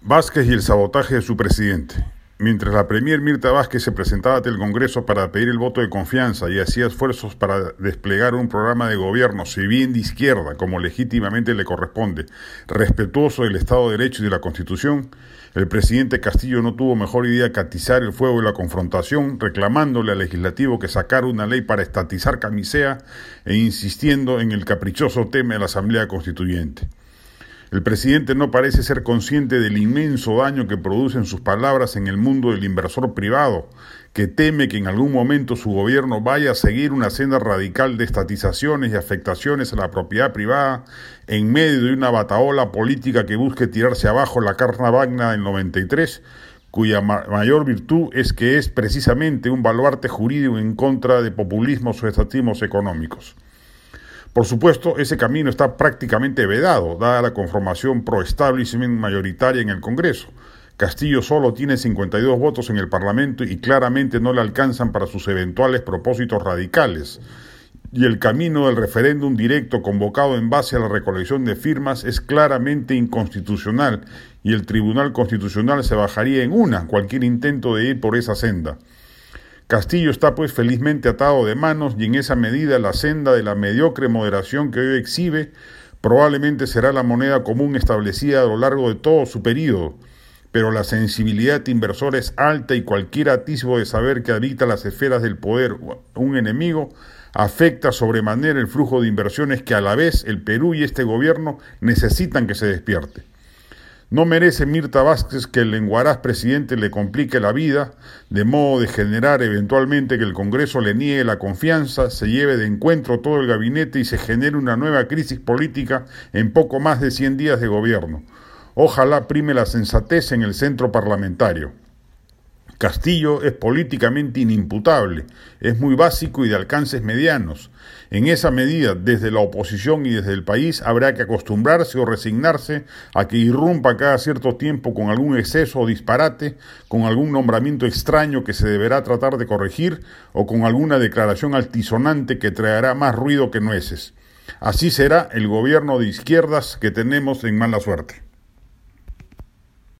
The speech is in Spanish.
Vázquez y el sabotaje de su presidente. Mientras la premier Mirta Vázquez se presentaba ante el Congreso para pedir el voto de confianza y hacía esfuerzos para desplegar un programa de gobierno, si bien de izquierda, como legítimamente le corresponde, respetuoso del Estado de Derecho y de la Constitución, el presidente Castillo no tuvo mejor idea que atizar el fuego de la confrontación, reclamándole al legislativo que sacara una ley para estatizar camisea e insistiendo en el caprichoso tema de la Asamblea Constituyente. El presidente no parece ser consciente del inmenso daño que producen sus palabras en el mundo del inversor privado, que teme que en algún momento su gobierno vaya a seguir una senda radical de estatizaciones y afectaciones a la propiedad privada en medio de una bataola política que busque tirarse abajo la carna magna del 93, cuya mayor virtud es que es precisamente un baluarte jurídico en contra de populismos o estatismos económicos. Por supuesto, ese camino está prácticamente vedado, dada la conformación pro-establishment mayoritaria en el Congreso. Castillo solo tiene 52 votos en el Parlamento y claramente no le alcanzan para sus eventuales propósitos radicales. Y el camino del referéndum directo convocado en base a la recolección de firmas es claramente inconstitucional y el Tribunal Constitucional se bajaría en una cualquier intento de ir por esa senda. Castillo está pues felizmente atado de manos y en esa medida la senda de la mediocre moderación que hoy exhibe probablemente será la moneda común establecida a lo largo de todo su periodo, pero la sensibilidad inversora es alta y cualquier atisbo de saber que habita las esferas del poder un enemigo afecta sobremanera el flujo de inversiones que a la vez el Perú y este gobierno necesitan que se despierte. No merece Mirta Vázquez que el lenguaraz presidente le complique la vida, de modo de generar eventualmente que el Congreso le niegue la confianza, se lleve de encuentro todo el gabinete y se genere una nueva crisis política en poco más de 100 días de gobierno. Ojalá prime la sensatez en el centro parlamentario. Castillo es políticamente inimputable, es muy básico y de alcances medianos. En esa medida, desde la oposición y desde el país, habrá que acostumbrarse o resignarse a que irrumpa cada cierto tiempo con algún exceso o disparate, con algún nombramiento extraño que se deberá tratar de corregir o con alguna declaración altisonante que traerá más ruido que nueces. Así será el gobierno de izquierdas que tenemos en mala suerte.